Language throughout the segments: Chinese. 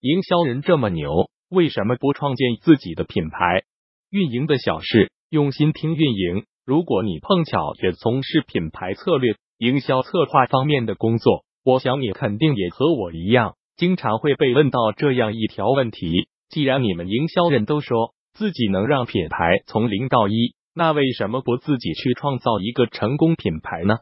营销人这么牛，为什么不创建自己的品牌？运营的小事，用心听运营。如果你碰巧也从事品牌策略、营销策划方面的工作，我想你肯定也和我一样，经常会被问到这样一条问题：既然你们营销人都说自己能让品牌从零到一，那为什么不自己去创造一个成功品牌呢？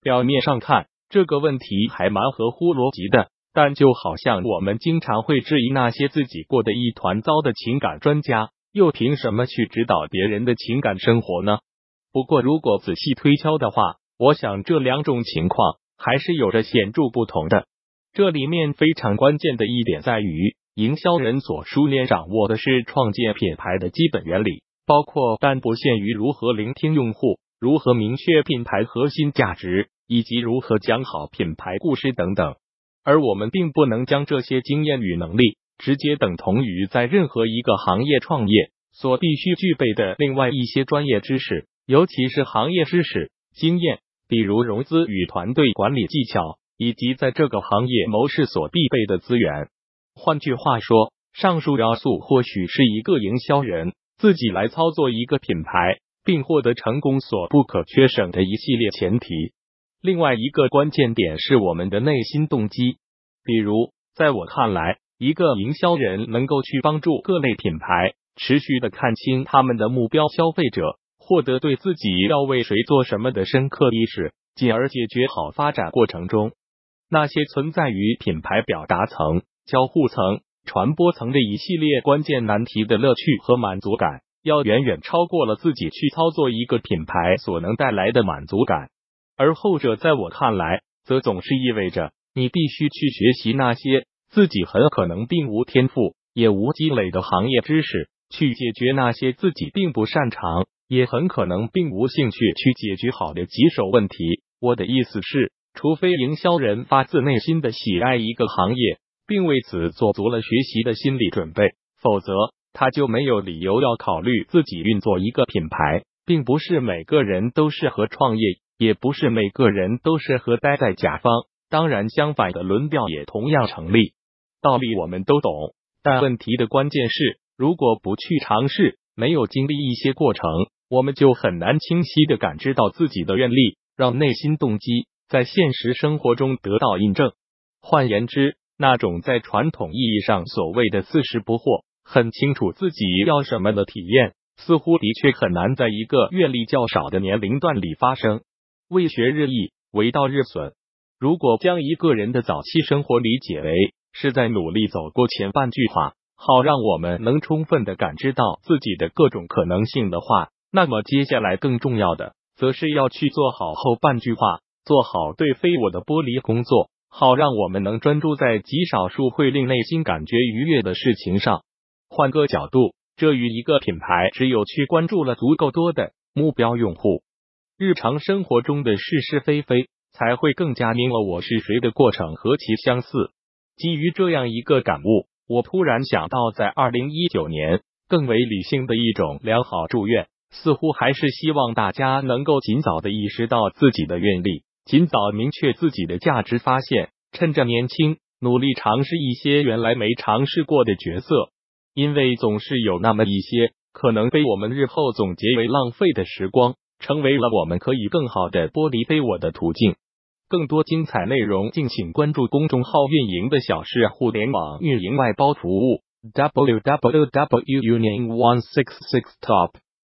表面上看，这个问题还蛮合乎逻辑的，但就好像我们经常会质疑那些自己过得一团糟的情感专家，又凭什么去指导别人的情感生活呢？不过，如果仔细推敲的话，我想这两种情况还是有着显著不同的。这里面非常关键的一点在于，营销人所熟练掌握的是创建品牌的基本原理，包括但不限于如何聆听用户、如何明确品牌核心价值，以及如何讲好品牌故事等等。而我们并不能将这些经验与能力直接等同于在任何一个行业创业所必须具备的另外一些专业知识。尤其是行业知识、经验，比如融资与团队管理技巧，以及在这个行业谋事所必备的资源。换句话说，上述要素或许是一个营销人自己来操作一个品牌并获得成功所不可缺省的一系列前提。另外一个关键点是我们的内心动机。比如，在我看来，一个营销人能够去帮助各类品牌持续的看清他们的目标消费者。获得对自己要为谁做什么的深刻意识，进而解决好发展过程中那些存在于品牌表达层、交互层、传播层的一系列关键难题的乐趣和满足感，要远远超过了自己去操作一个品牌所能带来的满足感。而后者在我看来，则总是意味着你必须去学习那些自己很可能并无天赋、也无积累的行业知识，去解决那些自己并不擅长。也很可能并无兴趣去解决好的棘手问题。我的意思是，除非营销人发自内心的喜爱一个行业，并为此做足了学习的心理准备，否则他就没有理由要考虑自己运作一个品牌。并不是每个人都适合创业，也不是每个人都适合待在甲方。当然，相反的论调也同样成立。道理我们都懂，但问题的关键是，如果不去尝试，没有经历一些过程。我们就很难清晰的感知到自己的愿力，让内心动机在现实生活中得到印证。换言之，那种在传统意义上所谓的四十不惑、很清楚自己要什么的体验，似乎的确很难在一个阅历较少的年龄段里发生。为学日益，为道日损。如果将一个人的早期生活理解为是在努力走过前半句话，好让我们能充分的感知到自己的各种可能性的话。那么接下来更重要的，则是要去做好后半句话，做好对非我的剥离工作，好让我们能专注在极少数会令内心感觉愉悦的事情上。换个角度，这与一个品牌只有去关注了足够多的目标用户，日常生活中的是是非非，才会更加明了我是谁的过程何其相似。基于这样一个感悟，我突然想到，在二零一九年，更为理性的一种良好祝愿。似乎还是希望大家能够尽早的意识到自己的愿力，尽早明确自己的价值发现，趁着年轻，努力尝试一些原来没尝试过的角色，因为总是有那么一些可能被我们日后总结为浪费的时光，成为了我们可以更好的剥离非我的途径。更多精彩内容，敬请关注公众号“运营的小事互联网运营外包服务”。www unit one six six top